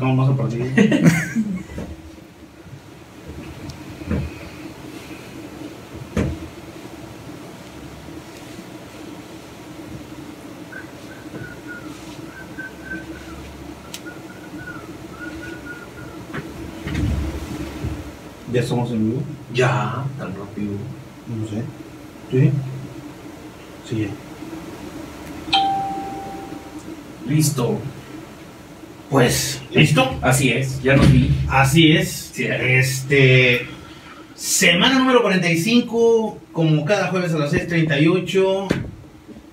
sacamos más a partir. ¿Ya estamos en vivo? Ya, tan rápido. No sé. ¿Sí? Sí. Listo. Pues, ¿listo? Así es, ya nos vi. Así es. Sí. Este. Semana número 45, como cada jueves a las 6:38.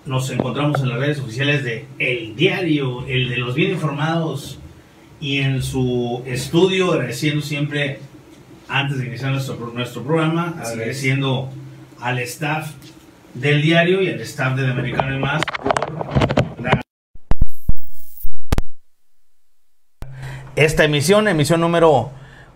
Nos encontramos en las redes oficiales de El Diario, el de los bien informados. Y en su estudio, agradeciendo siempre, antes de iniciar nuestro, nuestro programa, Así agradeciendo al staff del diario y al staff de The Americano y más por esta emisión, emisión número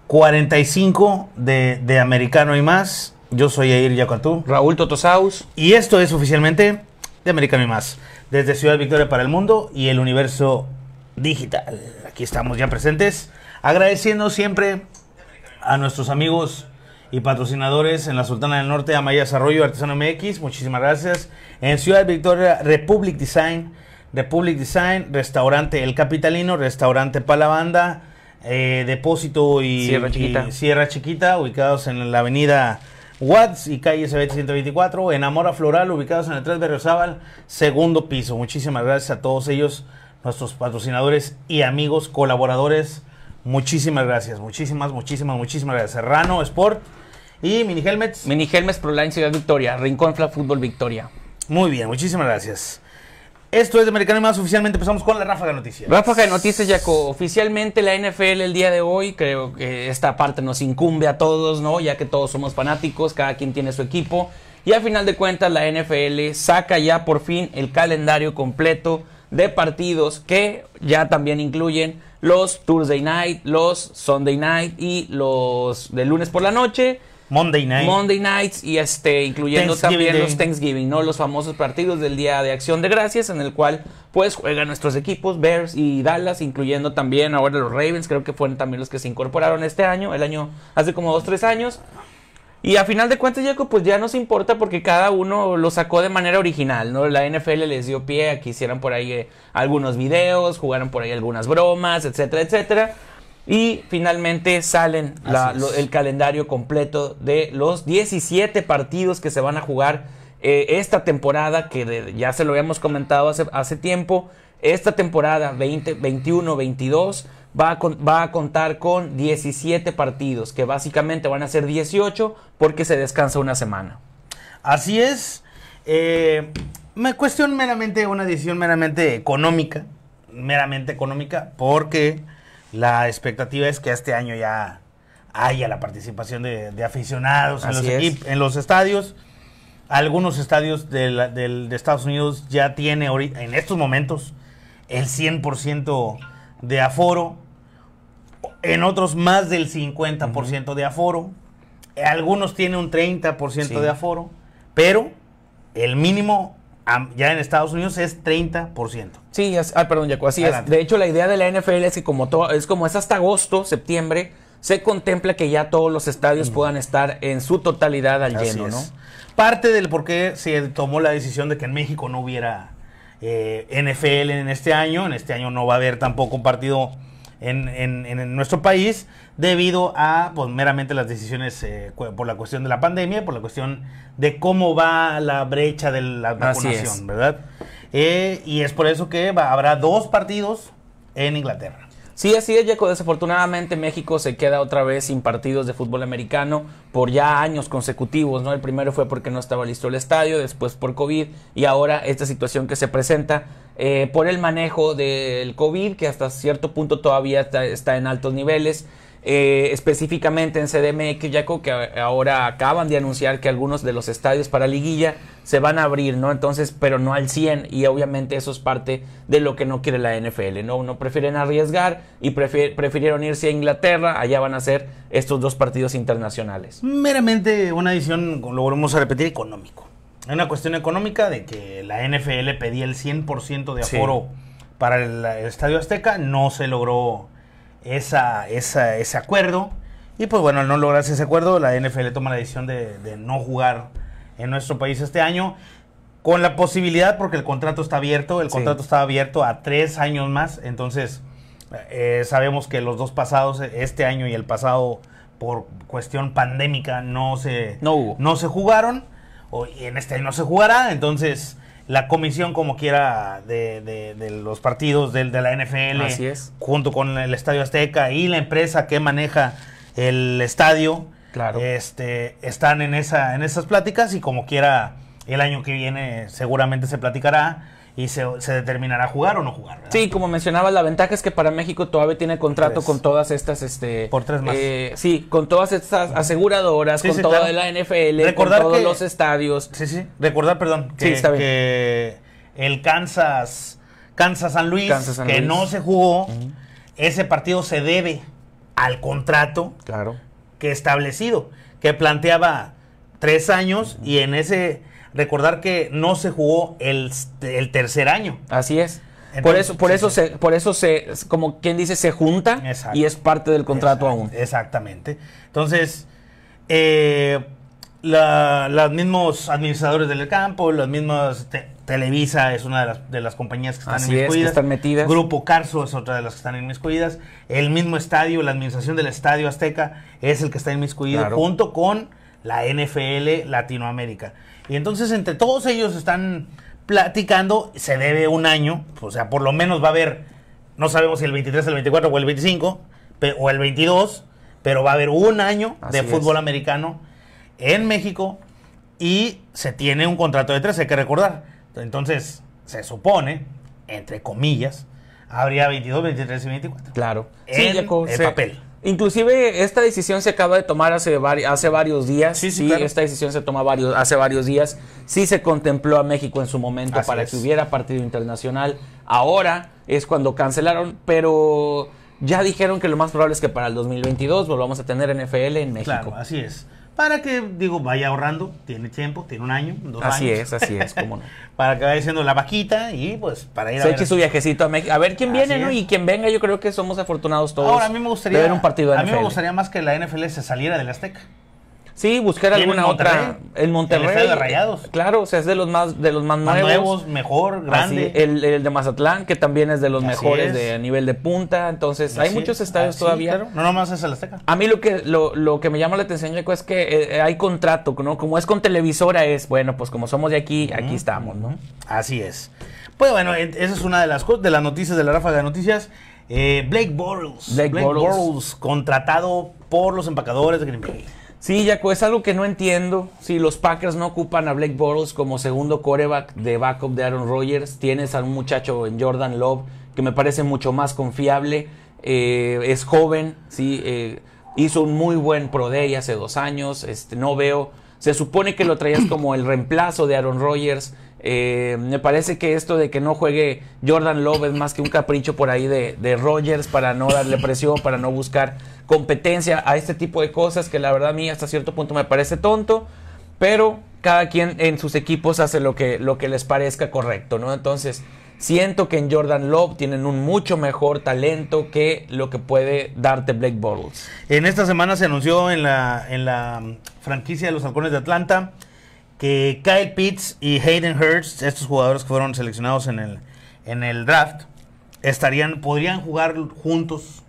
45 de, de Americano y más. Yo soy Air Yacatú Raúl Totosaus. y esto es oficialmente de Americano y más, desde Ciudad Victoria para el mundo y el universo digital. Aquí estamos ya presentes, agradeciendo siempre a nuestros amigos y patrocinadores en la Sultana del Norte, Amaya Arroyo, Artesano MX, muchísimas gracias. En Ciudad Victoria, Republic Design, Republic Design, Restaurante El Capitalino, Restaurante Palabanda, eh, Depósito y Sierra y Chiquita. Sierra Chiquita, ubicados en la avenida Watts y calle SBT 124, en Amora Floral, ubicados en el 3 Berriozábal, segundo piso. Muchísimas gracias a todos ellos, nuestros patrocinadores y amigos, colaboradores. Muchísimas gracias, muchísimas, muchísimas, muchísimas gracias. Serrano Sport y Mini Helmets. Mini Helmes Proline Ciudad Victoria. Rincón Fla Fútbol Victoria. Muy bien, muchísimas gracias. Esto es de Americano más. Oficialmente empezamos con la ráfaga de noticias. Ráfaga de noticias, Jaco. Oficialmente la NFL el día de hoy, creo que esta parte nos incumbe a todos, ¿no? Ya que todos somos fanáticos, cada quien tiene su equipo. Y a final de cuentas la NFL saca ya por fin el calendario completo de partidos que ya también incluyen los Thursday Night, los Sunday Night y los de lunes por la noche. Monday Night. Monday Nights y este incluyendo también los Thanksgiving, ¿no? Los famosos partidos del Día de Acción de Gracias en el cual pues juegan nuestros equipos Bears y Dallas, incluyendo también ahora los Ravens, creo que fueron también los que se incorporaron este año, el año hace como dos, tres años. Y a final de cuentas, Jaco, pues ya nos importa porque cada uno lo sacó de manera original, ¿no? La NFL les dio pie a que hicieran por ahí eh, algunos videos, jugaran por ahí algunas bromas, etcétera, etcétera. Y finalmente salen la- lo- el calendario completo de los 17 partidos que se van a jugar eh, esta temporada, que de- ya se lo habíamos comentado hace, hace tiempo. Esta temporada 20, 21-22 va, va a contar con 17 partidos, que básicamente van a ser 18 porque se descansa una semana. Así es. Eh, me cuestión meramente, una decisión meramente económica. Meramente económica, porque la expectativa es que este año ya haya la participación de, de aficionados en los, Así es. equip- en los estadios. Algunos estadios de, la- del- de Estados Unidos ya tiene en estos momentos el 100% de aforo. En otros más del 50% de aforo. Algunos tienen un 30% Sí. de aforo. Pero el mínimo ya en Estados Unidos es 30%. Sí, as- ah, perdón, Jaco, así Adelante. es. De hecho, la idea de la NFL es que como todo, es como es hasta agosto, septiembre, se contempla que ya todos los estadios puedan estar en su totalidad al Así lleno, ¿no? es. Parte del por qué se tomó la decisión de que en México no hubiera eh, NFL en este año. En este año no va a haber tampoco un partido en, en- en nuestro país debido a pues, meramente las decisiones eh, por la cuestión de la pandemia, por la cuestión de cómo va la brecha de la vacunación. ¿verdad? Eh, y es por eso que va- habrá dos partidos en Inglaterra. Sí, así es, Jaco. Desafortunadamente México se queda otra vez sin partidos de fútbol americano por ya años consecutivos, ¿no? El primero fue porque no estaba listo el estadio, después por COVID y ahora esta situación que se presenta eh, por el manejo del COVID, que hasta cierto punto todavía está, está en altos niveles. Eh, específicamente en CDMX, Jaco, que ahora acaban de anunciar que algunos de los estadios para liguilla se van a abrir, ¿no? Entonces, pero no al 100 y obviamente eso es parte de lo que no quiere la NFL, ¿no? No prefieren arriesgar y prefier- prefirieron irse a Inglaterra, allá van a ser estos dos partidos internacionales. Meramente una decisión, lo volvemos a repetir, económico. Es una cuestión económica de que la NFL pedía el 100% de Sí. aforo para el, el Estadio Azteca, no se logró esa, esa, ese acuerdo. Y pues bueno, al no lograrse ese acuerdo, la NFL toma la decisión de, de no jugar en nuestro país este año. Con la posibilidad, porque el contrato está abierto, el Sí. contrato está abierto a tres años más. Entonces, eh, sabemos que los dos pasados, este año y el pasado, por cuestión pandémica, no se, No hubo. no se jugaron. o- y en este año no se jugará. Entonces, la comisión, como quiera, de, de- de los partidos del- de, la NFL, Así es. junto con el Estadio Azteca y la empresa que maneja el estadio, Claro. este, están en, esa, en esas pláticas y como quiera, el año que viene seguramente se platicará y se, se determinará jugar o no jugar. ¿verdad? Sí, como mencionaba, la ventaja es que para México todavía tiene contrato Tres. con todas estas, este, Por tres más. eh, sí, con todas estas aseguradoras, Sí, con sí, toda claro. la NFL, Recordar con todos que- los estadios. Sí, sí. Recordar, perdón, que, Sí, está bien. que el Kansas, Kansas San Luis, Kansas San que Luis. no se jugó, ese partido se debe al contrato Claro. que establecido, que planteaba tres años y en ese recordar que no se jugó el, el tercer año. Así es. por eso, por sí, eso sí. se, por eso se, como quien dice, se junta Exacto. y es parte del contrato aún. Exactamente. Entonces, eh, la- los mismos administradores del campo, los mismos te- Televisa es una de las, de las compañías que están Así es, que inmiscuidas. están metidas. Grupo Carso es otra de las que están inmiscuidas. El mismo estadio, la administración del Estadio Azteca es el que está inmiscuido Claro. junto con la NFL Latinoamérica. Y entonces entre todos ellos están platicando, se debe un año, o sea, por lo menos va a haber, no sabemos si el 23, el 24 o el 25, pe- o el 22, pero va a haber un año de es. fútbol americano en México y se tiene un contrato de tres, hay que recordar. Entonces, se supone, entre comillas, habría 22, 23 y 24. Claro. En el papel. Inclusive esta decisión se acaba de tomar hace, vari- hace varios días. Sí, Sí, sí, claro. esta decisión se toma varios, hace varios días. Sí se contempló a México en su momento Así para es. que hubiera partido internacional. Ahora es cuando cancelaron, pero ya dijeron que lo más probable es que para el 2022 volvamos a tener NFL en México. Claro, así es. Para que, digo, vaya ahorrando, tiene tiempo, tiene un año, dos Así años. es, así es, cómo no. para que vaya haciendo la vaquita y pues para ir a Se ver. eche su viajecito a México. A ver quién Así viene, ¿no? Y quien venga, yo creo que somos afortunados todos. Ahora, a mí me gustaría. de ver un partido de a mí me gustaría más que la NFL se saliera del Azteca. Sí, buscar alguna en otra. En Monterrey. el estadio de Rayados. Claro, o sea, es de los más, de los más, Más nuevos. nuevos, mejor, grande. Así, el, el de Mazatlán, que también es de los Así mejores es. de a nivel de punta. Entonces, hay muchos es. estadios Así, todavía. claro. No nomás es el Azteca. A mí lo que lo, lo que me llama la atención, Jaco, es que eh, hay contrato, ¿no? Como es con televisora, es, bueno, pues como somos de aquí, aquí estamos, ¿no? Así es. Pues bueno, en- esa es una de las cosas, de las noticias de la ráfaga de noticias. Eh, Blake Bortles. Blake Bortles. contratado por los empacadores de Green Bay. Sí, Jaco, es algo que no entiendo. Si los Packers no ocupan a Blake Bortles como segundo coreback de backup de Aaron Rodgers, tienes a un muchacho en Jordan Love que me parece mucho más confiable. eh, es joven, sí, eh, hizo un muy buen Pro Day hace dos años. Este, no veo. Se supone que lo traías como el reemplazo de Aaron Rodgers. Eh, me parece que esto de que no juegue Jordan Love es más que un capricho por ahí de, de Rodgers para no darle presión, para no buscar competencia a este tipo de cosas que la verdad a mí hasta cierto punto me parece tonto, pero cada quien en sus equipos hace lo que, lo que les parezca correcto, ¿no? Entonces, siento que en Jordan Love tienen un mucho mejor talento que lo que puede darte Blake Bortles. En esta semana se anunció en la, en la franquicia de los Halcones de Atlanta que Kyle Pitts y Hayden Hurst, estos jugadores que fueron seleccionados en el, en el draft, estarían, podrían jugar juntos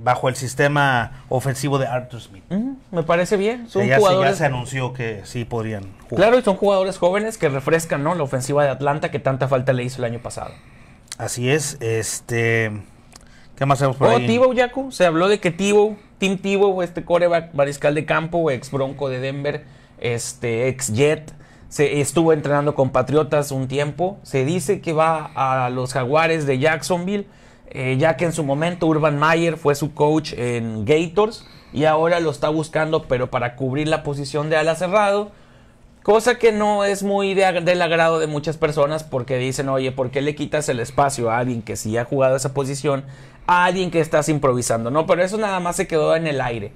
bajo el sistema ofensivo de Arthur Smith. Me parece bien, son ya, se- ya jugadores se anunció que sí podrían jugar. Claro, y son jugadores jóvenes que refrescan, ¿no? La ofensiva de Atlanta que tanta falta le hizo el año pasado. Así es. Este, ¿Qué más hacemos por Oh, ahí? Yaku. Se habló de que Tebow, Tim Tebow, este coreback mariscal de campo, ex bronco de Denver, este ex Jet, se estuvo entrenando con Patriotas un tiempo. Se dice que va a los Jaguares de Jacksonville, eh, ya que en su momento Urban Meyer fue su coach en Gators y ahora lo está buscando, pero para cubrir la posición de ala cerrado. Cosa que no es muy del agrado de muchas personas porque dicen, oye, ¿por qué le quitas el espacio a alguien que sí ha jugado esa posición a alguien que estás improvisando? No, pero eso nada más se quedó en el aire.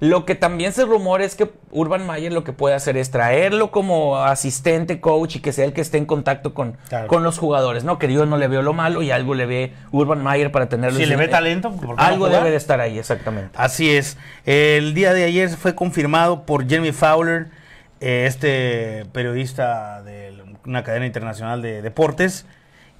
Lo que también se rumora es que Urban Mayer lo que puede hacer es traerlo como asistente, coach y que sea el que esté en contacto con, Claro. con los jugadores, ¿no? Que yo no le veo lo malo y algo le ve Urban Mayer para tenerlo. Si le ve talento, ¿por qué no algo debe de estar ahí, exactamente. Así es. El día de ayer fue confirmado por Jeremy Fowler, eh, este periodista de una cadena internacional de deportes,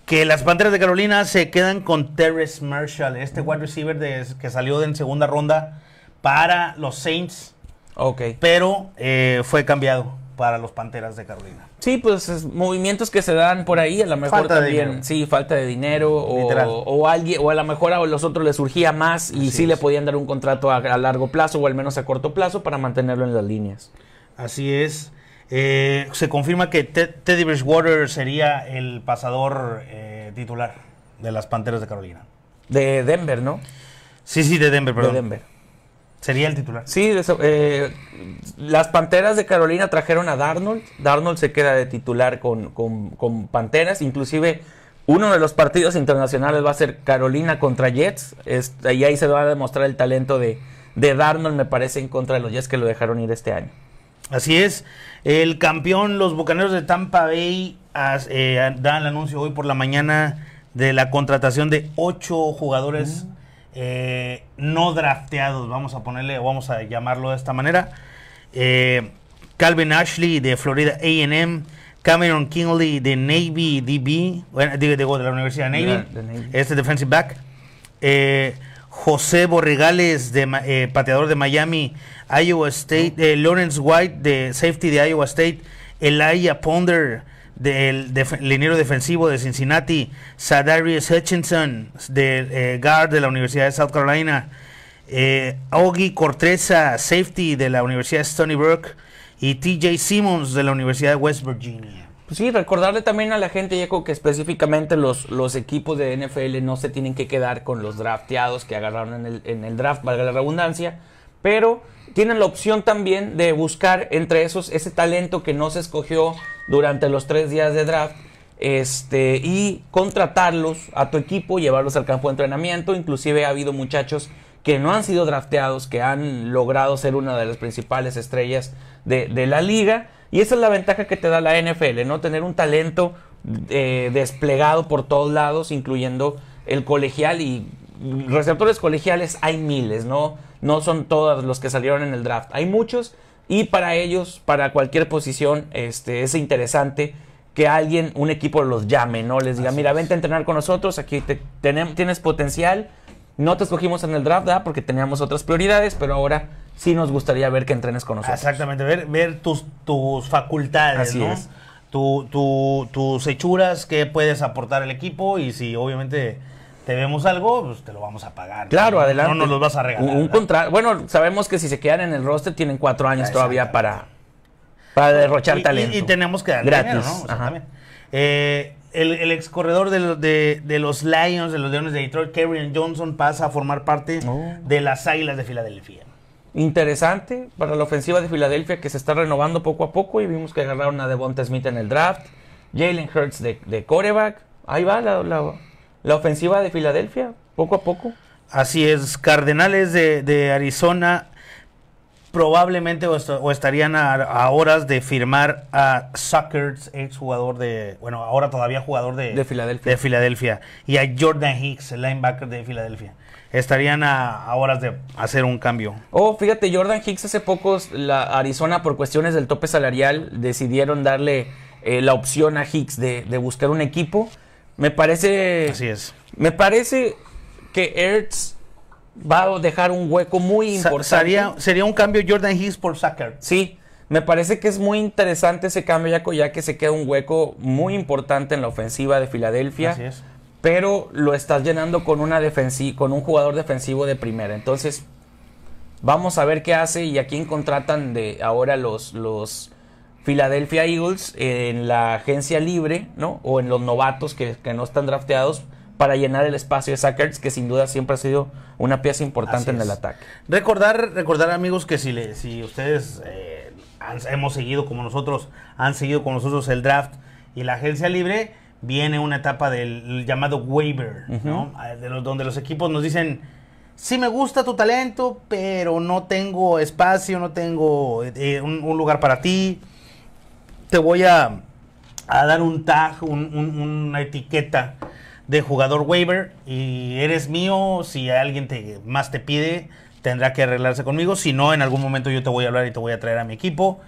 que las Panteras de Carolina se quedan con Terrence Marshall, este wide receiver de- que salió en segunda ronda para los Saints, Ok. pero eh, fue cambiado para los Panteras de Carolina. Sí, pues es movimientos que se dan por ahí, a lo mejor Falta también, sí, falta de dinero o, alguien o a lo mejor a los otros les surgía más y Así sí le es. podían dar un contrato a, a largo plazo o al menos a corto plazo para mantenerlo en las líneas. Así es. Eh, se confirma que Ted- Teddy Bridgewater sería el pasador eh, titular de las Panteras de Carolina. De Denver, ¿no? Sí, sí, de Denver, perdón. De Denver. Sería el titular. Sí, eh, las Panteras de Carolina trajeron a Darnold. Darnold se queda de titular con, con- con Panteras. Inclusive uno de los partidos internacionales va a ser Carolina contra Jets. Es- y ahí se va a demostrar el talento de, de Darnold, me parece, en contra de los Jets que lo dejaron ir este año. Así es. El campeón, los Bucaneros de Tampa Bay, as- eh, dan el anuncio hoy por la mañana de la contratación de ocho jugadores eh, no drafteados, vamos a ponerle, o vamos a llamarlo de esta manera. Eh, Calvin Ashley de Florida AM, Cameron Kinley de Navy DB, bueno, digo, digo, de la Universidad de Navy, este defensive back. Eh, José Borregales, de, pateador de Miami, Iowa State, Lawrence White, de safety de Iowa State, Elijah Ponder, del def- liniero defensivo de Cincinnati, Sadarius Hutchinson, de eh, guard de la Universidad de South Carolina, eh, Augie Corteza, safety de la Universidad de Stony Brook, y TJ Simmons de la Universidad de West Virginia. Pues sí, recordarle también a la gente, que específicamente los, los equipos de NFL no se tienen que quedar con los drafteados que agarraron en el, en el draft, valga la redundancia, pero tienen la opción también de buscar entre esos ese talento que no se escogió durante los tres días de draft este, y contratarlos a tu equipo, llevarlos al campo de entrenamiento. Inclusive ha habido muchachos que no han sido drafteados, que han logrado ser una de las principales estrellas de, de la liga. Y esa es la ventaja que te da la NFL, ¿no? Tener un talento eh, desplegado por todos lados, incluyendo el colegial y receptores colegiales hay miles, ¿no? No son todos los que salieron en el draft. Hay muchos y para ellos, para cualquier posición, este, es interesante que alguien, un equipo los llame, ¿no? Les diga, Así mira, es. vente a entrenar con nosotros, aquí te, tienes potencial. No te escogimos en el draft, ¿verdad? Porque teníamos otras prioridades, pero ahora sí nos gustaría ver que entrenes con nosotros. Exactamente, ver, ver tus, tus facultades, Así ¿no? es. Tu, tu- tus hechuras, qué puedes aportar al equipo y si obviamente te vemos algo, pues te lo vamos a pagar. Claro, ¿no? adelante. No nos los vas a regalar. Un, contrato. Bueno, sabemos que si se quedan en el roster tienen cuatro años todavía para, para derrochar Y- y- talento. Y, tenemos que dar Gratis, dinero, ¿no? Exactamente. Eh, el, el ex corredor de, los- de, de los Lions, de los Leones de Detroit, Kerryon Johnson, pasa a formar parte Oh. de las Águilas de Filadelfia. Interesante para la ofensiva de Filadelfia que se está renovando poco a poco y vimos que agarraron a Devonta Smith en el draft. Jalen Hurts de, de coreback. Ahí va la, la- la ofensiva de Filadelfia, poco a poco. Así es, Cardenales de, de Arizona probablemente o, est- o estarían a, a horas de firmar a Suckers, ex jugador de, bueno, ahora todavía jugador de, De Filadelfia. de Filadelfia, y a Jordan Hicks, el linebacker de Filadelfia. Estarían a, a horas de hacer un cambio. Oh, fíjate, Jordan Hicks hace pocos, la Arizona por cuestiones del tope salarial decidieron darle eh, la opción a Hicks de, de buscar un equipo. Me parece... Así es. Me parece que Ertz va a dejar un hueco muy importante. Sería, sería un cambio Jordan Hicks por Suckers. Sí, me parece que es muy interesante ese cambio, ya que se queda un hueco muy importante en la ofensiva de Filadelfia. Así es. Pero lo estás llenando con, una con un jugador defensivo de primera. Entonces, vamos a ver qué hace y a quién contratan de ahora los, los Philadelphia Eagles en la agencia libre, ¿no? O en los novatos que, que no están drafteados para llenar el espacio de Sackers, que sin duda siempre ha sido una pieza importante en el ataque. Recordar, recordar amigos que si, le, si ustedes eh, han- hemos seguido como nosotros, han seguido con nosotros el draft y la agencia libre, viene una etapa del llamado waiver, ¿no? Ah, De los, donde los equipos nos dicen, sí me gusta tu talento, pero no tengo espacio, no tengo eh, un, un lugar para ti. Te voy a, a dar un tag, un- un- una etiqueta de jugador waiver y eres mío. Si alguien te, más te pide, tendrá que arreglarse conmigo. Si no, en algún momento yo te voy a hablar y te voy a traer a mi equipo.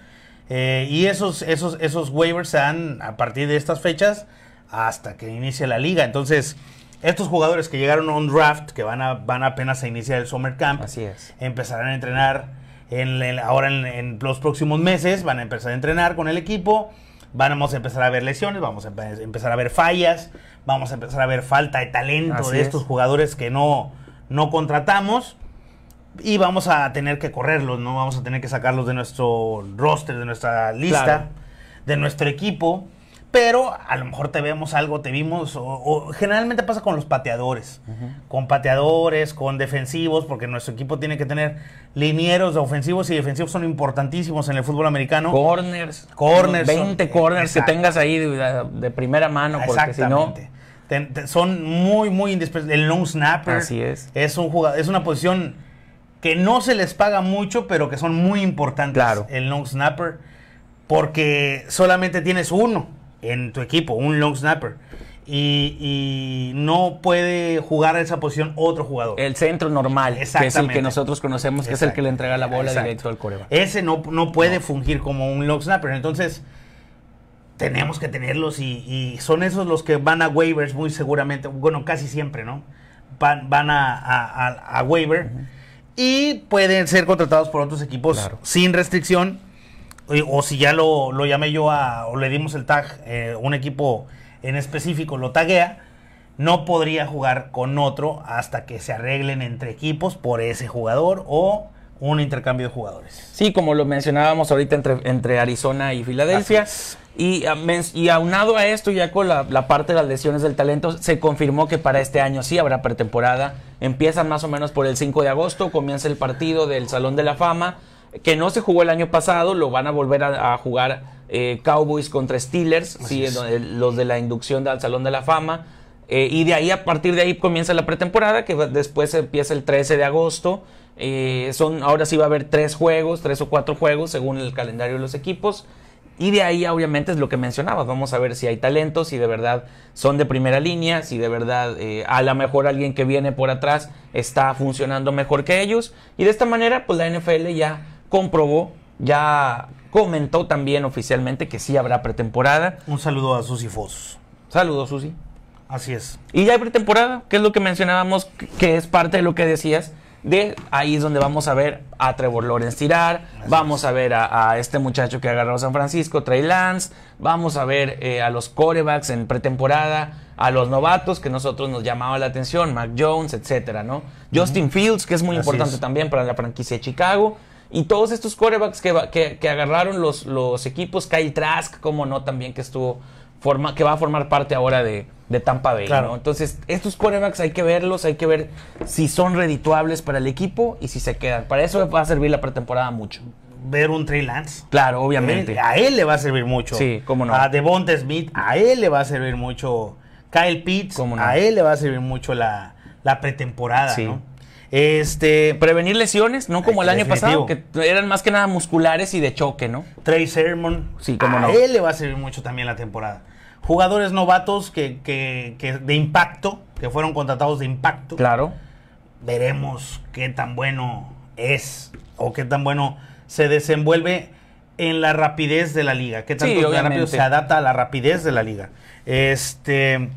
Eh, y esos, esos, esos waivers se dan a partir de estas fechas hasta que inicie la liga. Entonces, estos jugadores que llegaron a un draft, que van, a, van apenas a iniciar el Summer Camp, Así es. empezarán a entrenar en, ahora en, en los próximos meses, van a empezar a entrenar con el equipo, vamos a empezar a ver lesiones, vamos a empe- empezar a ver fallas, vamos a empezar a ver falta de talento Así de es. estos jugadores que no, no contratamos y vamos a tener que correrlos, ¿no? Vamos a tener que sacarlos de nuestro roster, de nuestra lista, Claro. de nuestro equipo. Pero a lo mejor te vemos algo, te vimos, o, o generalmente pasa con los pateadores, con pateadores, con defensivos, porque nuestro equipo tiene que tener linieros de ofensivos y defensivos son importantísimos en el fútbol americano. Corners. Corners son- 20 corners exacto. que tengas ahí de, de primera mano, porque si no. Exactamente. Ten- te- son muy, muy indispensables. El long snapper Así es. es, un jugado- es una posición que no se les paga mucho, pero que son muy importantes. Claro. El long snapper, porque solamente tienes uno en tu equipo, un long snapper. Y, y no puede jugar esa posición otro jugador. El centro normal, que es el que nosotros conocemos, que es el que le entrega la bola Exacto. directo al coreback. Ese no, no puede fungir como un long snapper. Entonces, tenemos que tenerlos y, y son esos los que van a waivers muy seguramente. Bueno, casi siempre, ¿no? Van, van a, a, a- a waiver y pueden ser contratados por otros equipos Claro. sin restricción. O, o si ya lo, lo llamé yo a, o le dimos el tag, eh, un equipo en específico lo taguea, no podría jugar con otro hasta que se arreglen entre equipos por ese jugador o un intercambio de jugadores. Sí, como lo mencionábamos ahorita entre, entre Arizona y Filadelfia. Y aunado a esto, ya con la, la parte de las lesiones del talento, se confirmó que para este año sí habrá pretemporada. Empiezan más o menos por el 5 de agosto, comienza el partido del Salón de la Fama, que no se jugó el año pasado, lo van a volver a, a jugar eh, Cowboys contra Steelers, sí, los de la inducción al Salón de la Fama. Eh, y de ahí, a partir de ahí, comienza la pretemporada, que después empieza el 13 de agosto. Eh, son, ahora sí va a haber tres juegos, tres o cuatro juegos, según el calendario de los equipos. Y de ahí, obviamente, es lo que mencionabas. Vamos a ver si hay talentos, si de verdad son de primera línea, si de verdad eh, a lo mejor alguien que viene por atrás está funcionando mejor que ellos. Y de esta manera, pues la NFL ya comprobó, ya comentó también oficialmente que sí habrá pretemporada. Un saludo a Susy Foss. Saludos, Susi. Así es. Y ya hay pretemporada, que es lo que mencionábamos, que- es parte de lo que decías. De ahí es donde vamos a ver a Trevor Lawrence tirar, vamos a ver a, a este muchacho que agarró San Francisco, Trey Lance, vamos a ver eh, a los corebacks en pretemporada, a los novatos que nosotros nos llamaba la atención, Mac Jones, etcétera, ¿no? Justin Fields, que es muy Así importante es. también para la franquicia de Chicago. Y todos estos corebacks que, que, que agarraron los, los equipos, Kyle Trask, como no, también que estuvo forma, que va a formar parte ahora de, de Tampa Bay, Claro. ¿no? Entonces, estos corebacks hay que verlos, hay que ver si son redituables para el equipo y si se quedan. Para eso va a servir la pretemporada mucho. Ver un Trey Lance. Claro, obviamente. Él- a él le va a servir mucho. Sí, cómo no. A Devonta Smith, a él le va a servir mucho. Kyle Pitts, no. a él le va a servir mucho la, la pretemporada, Sí. ¿no? Este, Prevenir lesiones, no como el año Definitivo. pasado, que eran más que nada musculares y de choque, ¿no? Trey Sermon, Sí, cómo a no. él le va a servir mucho también la temporada. Jugadores novatos que, que- que de impacto, que fueron contratados de impacto. Claro. veremos qué tan bueno es o qué tan bueno se desenvuelve en la rapidez de la liga, qué tanto Sí, rápido se adapta a la rapidez de la liga. Este,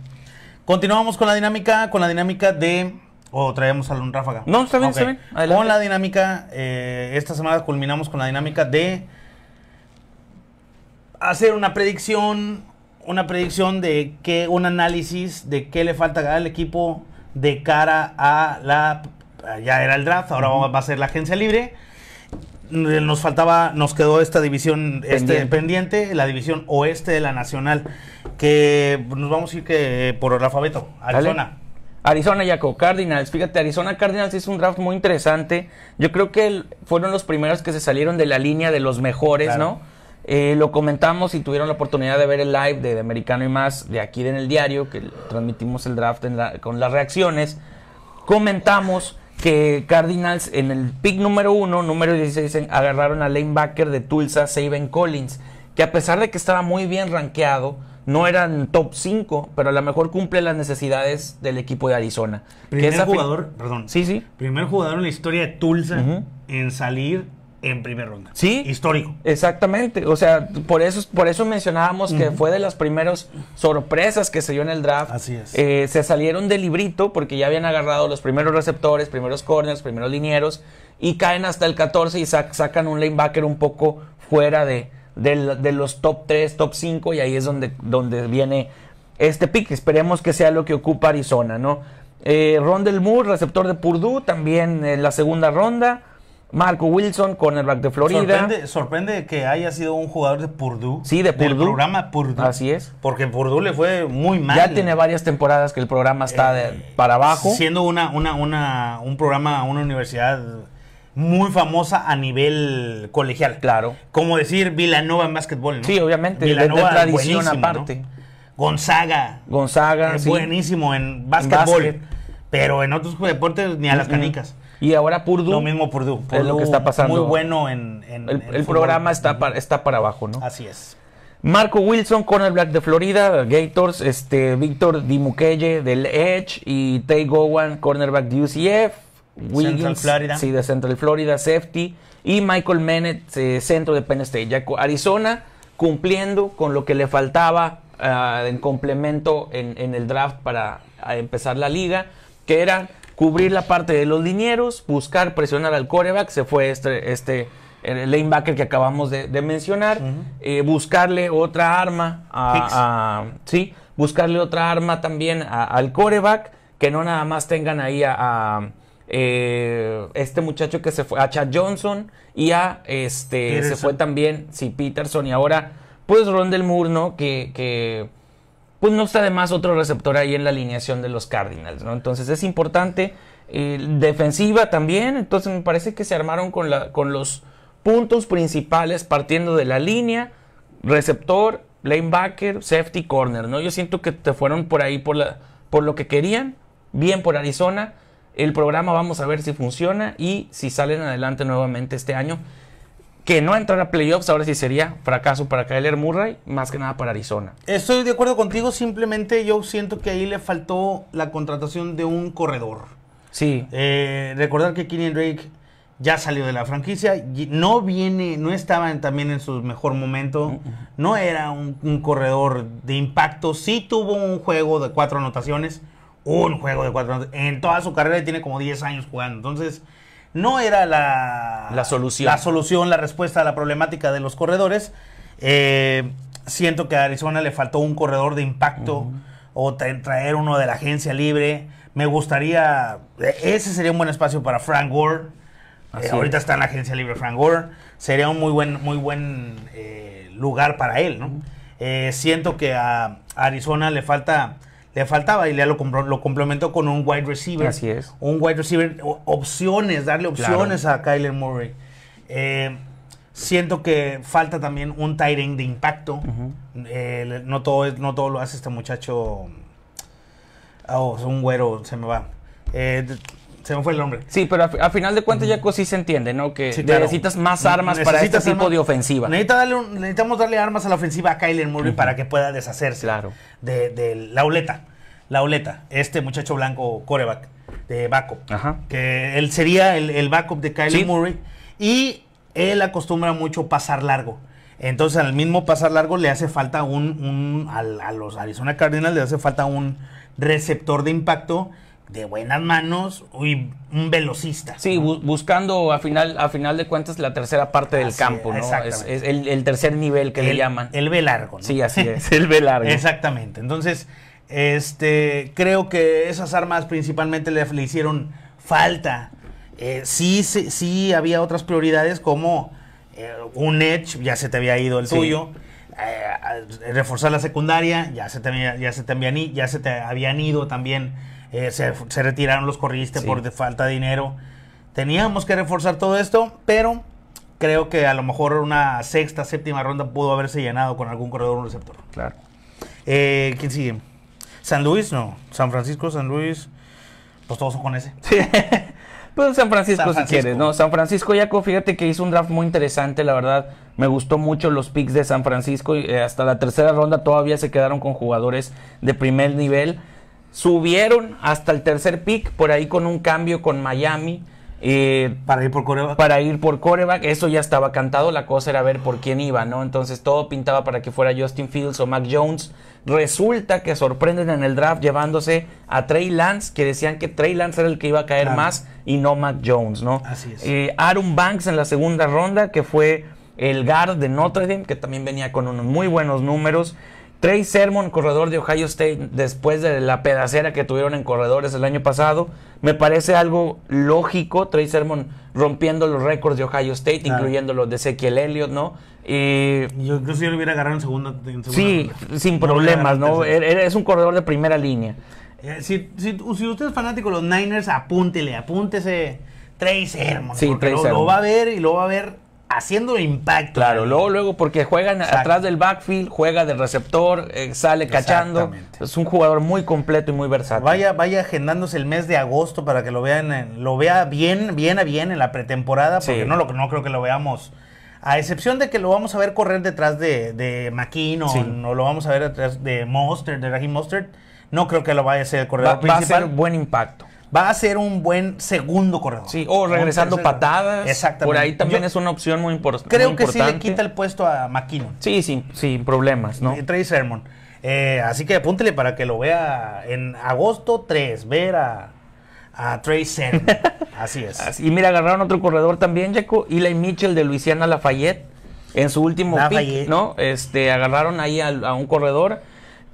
continuamos con la dinámica, con la dinámica de o traemos a un ráfaga. No, está bien, está bien. Adelante. Con la dinámica, eh, esta semana culminamos con la dinámica de hacer una predicción, una predicción de qué, un análisis de qué le falta al equipo de cara a la, ya era el draft, ahora va- va a ser la agencia libre. Nos faltaba, nos quedó esta división este, Pendiente. pendiente, la división oeste de la nacional, que nos vamos a ir que por el alfabeto, Arizona. Dale. Arizona Jaco, Cardinals. Fíjate, Arizona Cardinals es un draft muy interesante. Yo creo que el- fueron los primeros que se salieron de la línea de los mejores, Claro. ¿no? Eh, lo comentamos y tuvieron la oportunidad de ver el live de, de Americano y más de aquí en el diario, que transmitimos el draft en la- con las reacciones. Comentamos que Cardinals en el pick número 1, número 16, agarraron al lanebacker de Tulsa, Saban Collins, que a pesar de que estaba muy bien rankeado, no eran top 5, pero a lo mejor cumple las necesidades del equipo de Arizona. Primer jugador, perdón. Sí, sí. Primer jugador en la historia de Tulsa en salir en primera ronda. Sí. Histórico. Exactamente, o sea, por eso, por eso mencionábamos que fue de las primeras sorpresas que se dio en el draft. Así es. Eh, se salieron del librito porque ya habían agarrado los primeros receptores, primeros corners, primeros linieros y caen hasta el 14 y sac- sacan un linebacker un poco fuera de, del- de los top 3, top 5 y ahí es donde, donde viene este pick. Esperemos que sea lo que ocupa Arizona, ¿no? Eh, Rondell Moore, receptor de Purdue, también en la segunda ronda. Marco Wilson, cornerback de Florida. Sorprende, sorprende que haya sido un jugador de Purdue. Sí, de Del Purdue. programa Purdue. Así es. Porque Purdue le fue muy mal. Ya tiene varias temporadas que el programa está de- Eh, para abajo. Siendo una, una, una, un programa, una universidad muy famosa a nivel colegial. Claro. Como decir Villanova en básquetbol, ¿no? Sí, obviamente, de- de Villanova, tradición aparte. ¿no? Gonzaga. Gonzaga, es sí. buenísimo en básquetbol. básquet. Pero en otros deportes ni a las canicas. Y ahora Purdue. Lo mismo Purdue. Es lo que está pasando. Muy bueno en, en- El, en el fútbol. programa está para, está para abajo, ¿no? Así es. Marco Wilson, cornerback de Florida, Gators, este, Víctor Dimukeye del Edge y Tay Gowan, cornerback de UCF, Wiggins, Florida. sí, de Central Florida, safety, y Michael Mennett, eh, centro de Penn State. Ya Arizona cumpliendo con lo que le faltaba ah, en complemento en, en el draft para ah, empezar la liga, que era cubrir la parte de los linieros, buscar presionar al coreback, se fue este, este el lanebacker que acabamos de, de mencionar, eh, buscarle otra arma a, sí, buscarle otra arma también a- al coreback, que no nada más tengan ahí a, a, eh, este muchacho que se fue, a Chad Johnson y a este se fue también, sí, Peterson y ahora pues Rondell Moore, ¿no? Que, que pues no está de más otro receptor ahí en la alineación de los Cardinals, ¿no? Entonces es importante. eh, defensiva también, entonces me parece que se armaron con, la, con los puntos principales partiendo de la línea, receptor, lanebacker, safety, corner, ¿no? Yo siento que te fueron por ahí por, la, por lo que querían, bien por Arizona. El programa vamos a ver si funciona y si salen adelante nuevamente este año. Que no entrar a playoffs ahora sí sería fracaso para Kyler Murray, más que nada para Arizona. Estoy de acuerdo contigo, simplemente yo siento que ahí le faltó la contratación de un corredor. Sí, Eh, recordar que Kenny Drake ya salió de la franquicia, no viene, no estaba también en su mejor momento, no era un, un corredor de impacto, sí tuvo un juego de cuatro anotaciones, un juego de cuatro en toda su carrera y tiene como 10 años jugando, entonces no era la, La solución. la solución, la respuesta a la problemática de los corredores. Eh, siento que a Arizona le faltó un corredor de impacto o tra- traer uno de la agencia libre. Me gustaría, e- ese sería un buen espacio para Frank Gore. Eh, ahorita es. está en la agencia libre Frank Gore. Sería un muy buen, muy buen eh, lugar para él, ¿no? Siento que a Arizona le falta, le faltaba y ya lo, lo complementó con un wide receiver. Así es. Un wide receiver, opciones, darle opciones a Kyler Murray. Eh, siento que falta también un tight end de impacto. Eh, no, todo no todo lo hace este muchacho. Oh, es un güero, se me va. Eh, se me fue el nombre. sí, pero a, fi- a final de cuentas ya sí se entiende, ¿no? Que Sí, claro. necesitas más armas para este tipo de ofensiva. Necesita darle un- necesitamos darle armas a la ofensiva a Kyler Murray para que pueda deshacerse Claro. de, de la oleta. La oleta, este muchacho blanco coreback de backup. Ajá. Que él sería el, el backup de Kyler Sí. Murray. Y él acostumbra mucho pasar largo. Entonces al mismo pasar largo le hace falta un, un- a los Arizona Cardinals le hace falta un receptor de impacto de buenas manos y un velocista. Sí, bu- buscando a final, a final de cuentas la tercera parte del Así campo, es, ¿no? Es, el, el tercer nivel que le llaman. Él ve largo. ¿no? Sí, así es, el ve largo. Exactamente. Entonces, este, creo que esas armas principalmente le, le hicieron falta. Eh, sí, sí, sí había otras prioridades como eh, un edge, ya se te había ido el Sí. tuyo. eh, reforzar la secundaria, ya se te, había- ya se te habían, ya se te habían ido también. Eh, se, se retiraron los corristas Sí. por de falta de dinero. Teníamos que reforzar todo esto, pero creo que a lo mejor una sexta, séptima ronda pudo haberse llenado con algún corredor o receptor. Claro. Eh, ¿Quién sigue? San Luis, no. San Francisco, San Luis. Pues todos son con ese. Pues San Francisco, San si Francisco. quieres, ¿no? San Francisco, Jaco, fíjate que hizo un draft muy interesante, la verdad. Me gustó mucho los picks de San Francisco. y, eh, hasta la tercera ronda todavía se quedaron con jugadores de primer nivel. Subieron hasta el tercer pick, por ahí con un cambio con Miami. eh, Para ir por Corea. para ir por coreback, eso ya estaba cantado, la cosa era ver por quién iba, ¿no? Entonces todo pintaba para que fuera Justin Fields o Mac Jones. Resulta que sorprenden en el draft llevándose a Trey Lance, que decían que Trey Lance era el que iba a caer Claro. más y no Mac Jones, ¿no? Así es. Eh, Aaron Banks en la segunda ronda, que fue el guard de Notre Dame, que también venía con unos muy buenos números. Trey Sermon, corredor de Ohio State, después de la pedacera que tuvieron en corredores el año pasado, me parece algo lógico. Trey Sermon rompiendo los récords de Ohio State, Claro. incluyendo los de Ezequiel Elliott, ¿no? Eh, Yo incluso yo lo hubiera agarrado en segunda. en segunda sí, ronda. sin problemas, ¿no? Es un corredor de primera línea. Eh, si, si, si usted es fanático de los Niners, apúntele, apúntese Trey Sermon. Sí, porque Trey lo, Sermon. lo va a ver y lo va a ver haciendo impacto. Claro, luego, luego, porque juegan Exacto. atrás del backfield, juega de receptor, eh, sale cachando. Es un jugador muy completo y muy versátil. Vaya, vaya agendándose el mes de agosto para que lo vean, lo vea bien, bien a bien en la pretemporada, porque Sí. no, lo, no creo que lo veamos. A excepción de que lo vamos a ver correr detrás de, de McKinnon, Sí. o lo vamos a ver detrás de Mostert, de Raheem Mostert, no creo que lo vaya a ser el Va, corredor va a principal. ser buen impacto. Va a ser un buen segundo corredor. Sí, o regresando patadas. Exactamente. Por ahí también Yo es una opción muy, impor- Creo muy que sí importante. le quita el puesto a McKinnon. Sí, sin, sin problemas, ¿no? Eh, Trey Sermon. Eh, así que apúntele para que lo vea en agosto 3, ver a, a Trey Sermon. Así es. Así- Y mira, agarraron otro corredor también, Jaco. Eli Mitchell de Luisiana Lafayette. En su último Lafayette. pick, ¿no? Este, agarraron ahí a, un corredor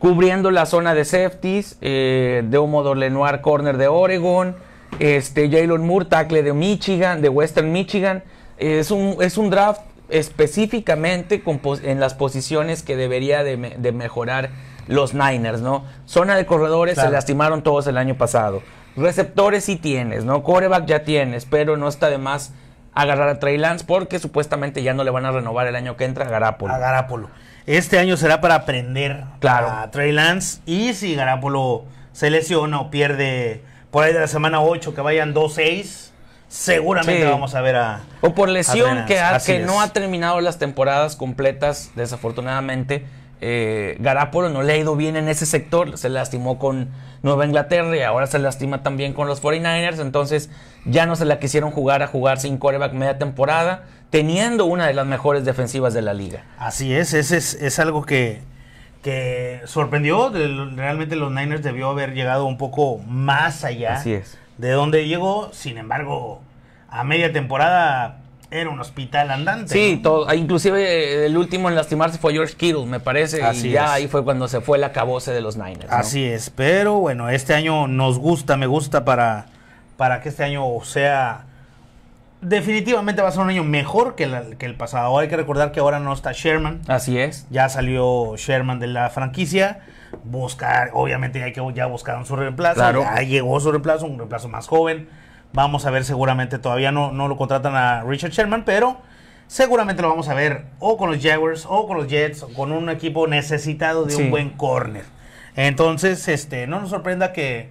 cubriendo la zona de safeties. Eh, de Humo Lenoir, corner de Oregon. Este, Jalen Moore, tackle de Michigan, de Western Michigan. Es un, es un draft específicamente con en las posiciones que debería de, me- de mejorar los Niners, ¿no? Zona de corredores Claro. se lastimaron todos el año pasado. Receptores sí tienes, ¿no? Coreback ya tienes, pero no está de más agarrar a Trey Lance porque supuestamente ya no le van a renovar el año que entra a Garapolo. A Garapolo. Este año será para aprender Claro. a Trey Lance. Y si Garapolo se lesiona o pierde por ahí de la semana 8, que vayan 2-6, seguramente Sí. vamos a ver a. O por a Trey lesión Lance. que, ha- que no ha terminado las temporadas completas, desafortunadamente. Eh, Garapolo no le ha ido bien en ese sector, se lastimó con Nueva Inglaterra y ahora se lastima también con los 49ers, entonces ya no se la quisieron jugar a jugar sin coreback media temporada, teniendo una de las mejores defensivas de la liga. Así es, ese es, es algo que, que sorprendió. realmente los Niners debió haber llegado un poco más allá Así es. de donde llegó. Sin embargo, a media temporada era un hospital andante. Sí, ¿no? todo, ah, inclusive eh, el último en lastimarse fue George Kittle, me parece, Así y ya es. ahí fue cuando se fue el acabose de los Niners. ¿no? Así es, pero bueno, este año nos gusta, me gusta para, para que este año sea... Definitivamente va a ser un año mejor que, la- que el pasado. Hay que recordar que ahora no está Sherman. Así es. Ya salió Sherman de la franquicia. Buscar, obviamente hay que ya buscaron su reemplazo. Claro. Ya llegó su reemplazo, un reemplazo más joven. Vamos a ver seguramente, todavía no, no lo contratan a Richard Sherman, pero seguramente lo vamos a ver o con los Jaguars o con los Jets, o con un equipo necesitado de Sí. un buen corner. Entonces, este, no nos sorprenda que,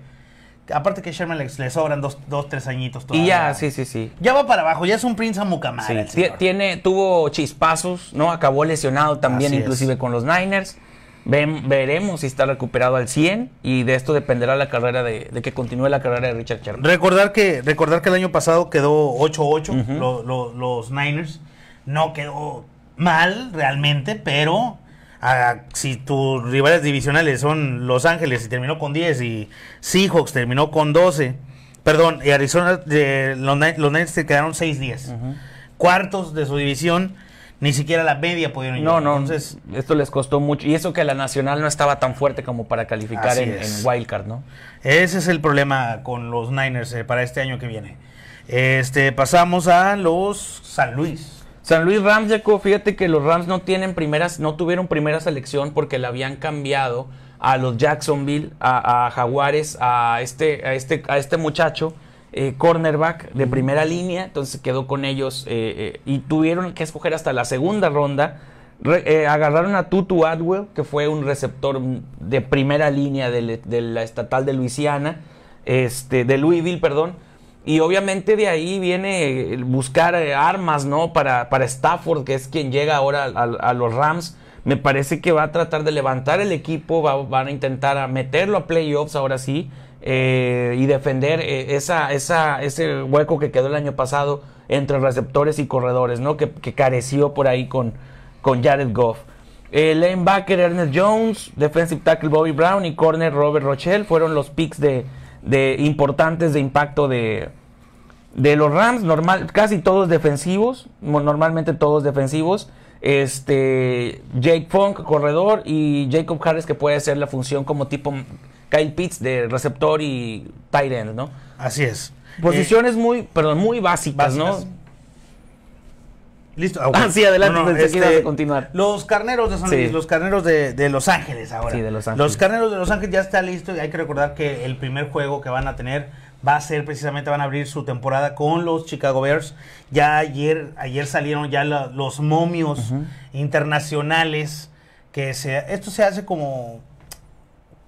aparte que Sherman le, le sobran dos, dos, tres añitos Y todavía. ya, sí, sí, sí. Ya va para abajo, ya es un Prince Amukamara. Sí, tiene, tuvo chispazos, ¿no? Acabó lesionado también, Así es. inclusive con los Niners. Ven- veremos si está recuperado al 100 y de esto dependerá la carrera de, de que continúe la carrera de Richard Sherman. Recordar que, recordar que el año pasado quedó 8-8 Ujú. lo- lo- los Niners. No quedó mal realmente, pero ah, si tus rivales divisionales son Los Ángeles y terminó con 10 y Seahawks terminó con 12, perdón, y Arizona, de, los, Ni- los Niners se quedaron 6-10. Cuartos de su división, ni siquiera la media pudieron No, llegar. no, Entonces, esto les costó mucho. Y eso que la Nacional no estaba tan fuerte como para calificar en, en Wildcard, ¿no? ese es el problema con los Niners eh, para este año que viene. Este, pasamos a los San Luis. San Luis Rams, Jaco, fíjate que los Rams no tienen primeras, no tuvieron primera selección porque le habían cambiado a los Jacksonville, a, a Jaguares, a este, a este, a este muchacho, eh, cornerback de primera línea, entonces quedó con ellos eh, eh, y tuvieron que escoger hasta la segunda ronda. Re- agarraron a Tutu Atwell, que fue un receptor de primera línea de, le- de la estatal de Luisiana, este, de Louisville, perdón. Y obviamente de ahí viene buscar armas, ¿no? Para, para Stafford, que es quien llega ahora a, a- a los Rams. Me parece que va a tratar de levantar el equipo, va- van a intentar a meterlo a playoffs ahora sí eh, y defender eh, esa, ese hueco que quedó el año pasado entre receptores y corredores, ¿no? Que, careció por ahí con, con Jared Goff. Eh, linebacker Ernest Jones, defensive tackle Bobby Brown y corner Robert Rochelle fueron los picks de, de importantes de impacto de, de los Rams, normal, casi todos defensivos, normalmente todos defensivos. Este Jake Funk, corredor, y Jacob Harris, que puede hacer la función como tipo Kyle Pitts de receptor y tight end, ¿no? Así es. Posiciones muy, perdón, muy básicas, básicas. ¿no? Listo. Ah, sí, adelante, pensé que ibas a continuar. Los carneros de San Sí. Luis, los carneros de, de Los Ángeles ahora. Sí, de Los Ángeles. Los carneros de Los Ángeles ya está listo y hay que recordar que el primer juego que van a tener va a ser precisamente, van a abrir su temporada con los Chicago Bears. Ya ayer, ayer salieron ya la- los momios internacionales que se, esto se hace como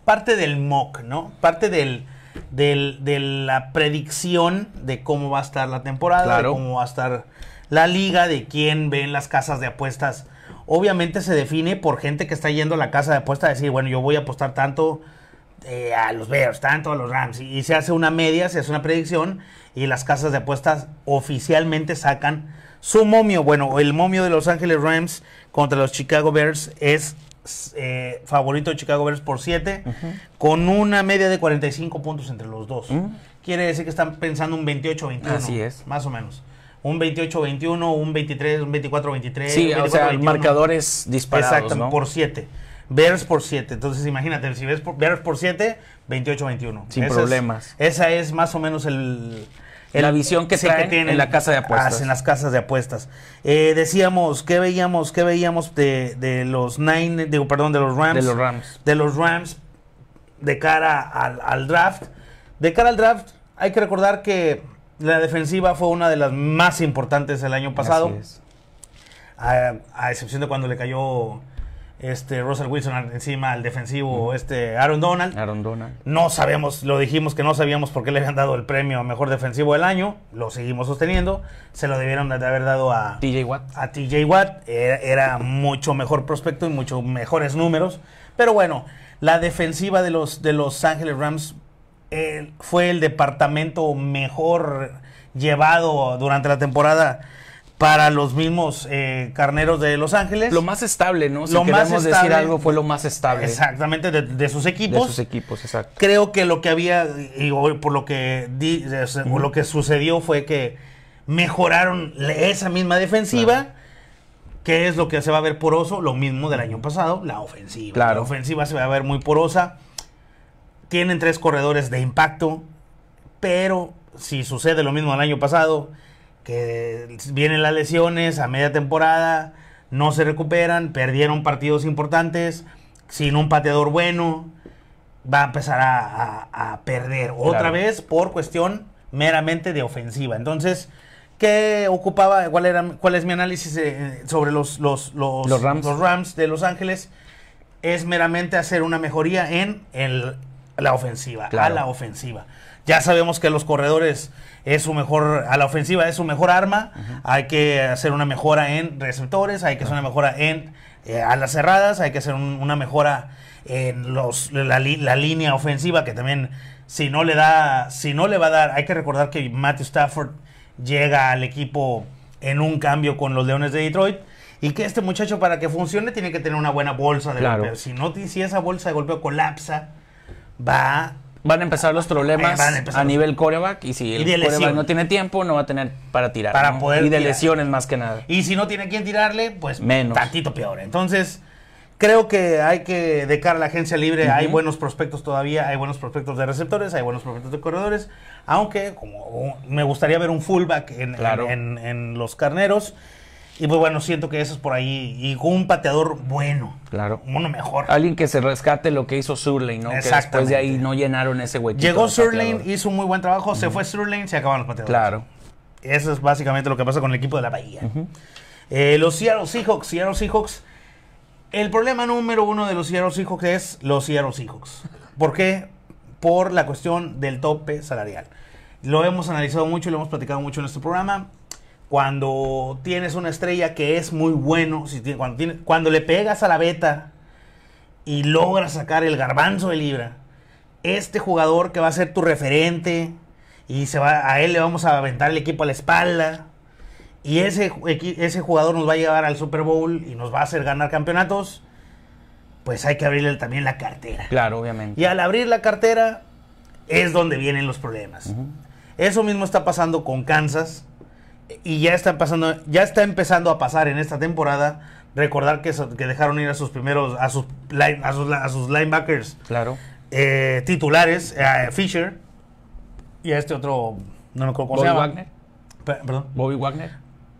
parte del mock, ¿no? Parte del, del- de la predicción de cómo va a estar la temporada, Claro. de cómo va a estar la liga, de quién ven las casas de apuestas. Obviamente se define por gente que está yendo a la casa de apuestas a decir, bueno, yo voy a apostar tanto eh, a los Bears, tanto a los Rams. Y, y se hace una media, se hace una predicción y las casas de apuestas oficialmente sacan su momio. Bueno, el momio de Los Ángeles Rams contra los Chicago Bears es eh, favorito de Chicago Bears por 7, con una media de 45 puntos entre los dos. Mm. Quiere decir que están pensando un 28-21. Así es. Más o menos. Un 28-21, un 23, un 24-23. Sí, un o sea, 24-21. marcadores disparados, Exacto, ¿no? por 7. Bears por 7. Entonces, imagínate, si ves por, Bears por 7, 28-21. Sin problemas. esa es más o menos el. El- La visión que sí, traen en la casa de apuestas. En las casas de apuestas. Eh, decíamos, ¿qué veíamos? ¿Qué veíamos de, de los Nine, digo, perdón, de los Rams? De los Rams. de los Rams de cara al, al draft. De cara al draft, hay que recordar que la defensiva fue una de las más importantes el año pasado, Así es. a, a excepción de cuando le cayó este Russell Wilson encima al defensivo este Aaron Donald. Aaron Donald. No sabíamos, lo dijimos que no sabíamos por qué le habían dado el premio a mejor defensivo del año, lo seguimos sosteniendo, se lo debieron de haber dado a, TJ Watt. a TJ Watt. Era, era mucho mejor prospecto y mucho mejores números. Pero bueno, la defensiva de los, de los Ángeles Rams eh, fue el departamento mejor llevado durante la temporada para los mismos eh, carneros de Los Ángeles. Lo más estable, ¿no? Si Lo más queremos decir estable. algo, fue lo más estable Exactamente, de, de sus de equipos. sus equipos, exacto. Creo que lo que había, y hoy por lo que, di- lo que sucedió fue que mejoraron esa misma defensiva. Claro. que es lo que se va a ver poroso? Lo mismo del año pasado, la ofensiva. Claro. La ofensiva se va a ver muy porosa. Tienen tres corredores de impacto, pero si sucede lo mismo del año pasado, que vienen las lesiones a media temporada, no se recuperan, perdieron partidos importantes, sin un pateador bueno, va a empezar a, a- a perder otra Claro. vez por cuestión meramente de ofensiva. Entonces, ¿qué ocupaba? ¿Cuál, era, cuál es mi análisis eh, sobre los, los, los, Los Rams. los Rams de Los Ángeles? Es meramente hacer una mejoría en el- la ofensiva, Claro. a la ofensiva. Ya sabemos que los corredores es su mejor, a la ofensiva es su mejor arma. Hay que hacer una mejora en receptores, hay que hacer una mejora en eh, alas cerradas, hay que hacer un- una mejora en los, la, la línea ofensiva que también si no le da, si no le va a dar, hay que recordar que Matthew Stafford llega al equipo en un cambio con los Leones de Detroit. Y que este muchacho para que funcione tiene que tener una buena bolsa de Claro. golpeo. Si no, si esa bolsa de golpeo colapsa, va Van a empezar los problemas Eh, a empezar a los- nivel coreback y si Y el de coreback no tiene tiempo, no va a tener para tirar. Para ¿no? poder y de tirar. lesiones más que nada. Y si no tiene quien tirarle, pues Menos. tantito peor. Entonces, creo que hay que, de cara a la agencia libre, hay buenos prospectos todavía, hay buenos prospectos de receptores, hay buenos prospectos de corredores, aunque como me gustaría ver un fullback en, Claro. en- en- en los carneros. Y pues bueno, siento que eso es por ahí. Y con un pateador bueno, Claro. uno mejor. Alguien que se rescate lo que hizo Surlane, ¿no? Que después de ahí no llenaron ese huequito. Llegó Surlane, hizo un muy buen trabajo, se fue Surlane, se acaban los pateadores. Claro. Eso es básicamente lo que pasa con el equipo de la Bahía. Eh, los Seattle Seahawks, Seattle Seahawks. El problema número uno de los Seattle Seahawks es los Seattle Seahawks. ¿Por qué? Por la cuestión del tope salarial. lo hemos analizado mucho y lo hemos platicado mucho en este programa. Cuando tienes una estrella que es muy bueno, si tiene- cuando, tiene- cuando le pegas a la beta y logras sacar el garbanzo de libra, este jugador que va a ser tu referente y se va, a él le vamos a aventar el equipo a la espalda y ese, ese jugador nos va a llevar al Super Bowl y nos va a hacer ganar campeonatos, pues hay que abrirle también la cartera. Claro, obviamente. Y al abrir la cartera es donde vienen los problemas. Eso mismo está pasando con Kansas y ya está pasando, ya está empezando a pasar en esta temporada. Recordar que, so- que dejaron ir a sus primeros, a sus, line- a sus, a sus linebackers Claro. eh, titulares, a Fisher y a este otro, no me acuerdo cómo Bobby se llama. Wagner. Pe- Perdón. Bobby Wagner.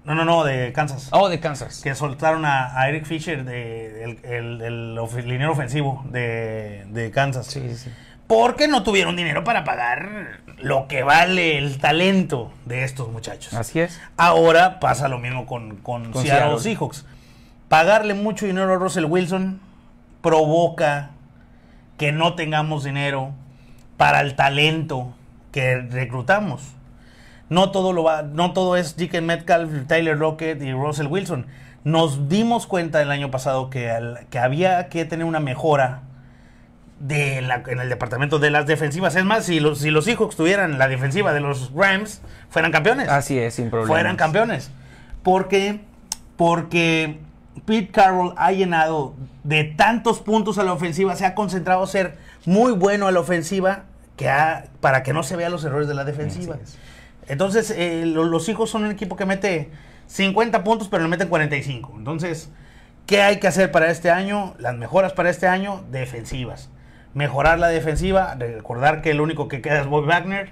No, no, no, de Kansas. Oh, de Kansas. Que soltaron a, a Eric Fisher, de, el, el, el liniero ofensivo de, de Kansas. Sí, sí, sí. Porque no tuvieron dinero para pagar lo que vale el talento de estos muchachos. Así es. Ahora pasa lo mismo con, con, Con Seattle Seattle. Seahawks. Pagarle mucho dinero a Russell Wilson provoca que no tengamos dinero para el talento que reclutamos. No todo, lo va, no todo es Dick Metcalf, Tyler Lockett y Russell Wilson. Nos dimos cuenta el año pasado que, al- que había que tener una mejora de la- en el departamento de las defensivas. Es más, si los, si los Seahawks tuvieran la defensiva de los Rams, fueran campeones Así es, sin problema. fueran campeones. Porque, porque Pete Carroll ha llenado de tantos puntos a la ofensiva, se ha concentrado a ser muy bueno a la ofensiva que ha- para que no se vean los errores de la defensiva. Entonces, eh, lo- los hijos son un equipo que mete 50 puntos, pero le meten 45. Entonces, ¿qué hay que hacer para este año? Las mejoras para este año, defensivas. Mejorar la defensiva, recordar que el único que queda es Bobby Wagner.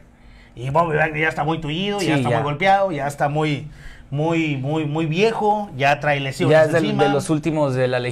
Y Bobby Wagner ya está muy tullido, Sí, ya está ya. muy golpeado, ya está muy, muy, muy, muy viejo, ya trae lesiones Ya es del- de los últimos de la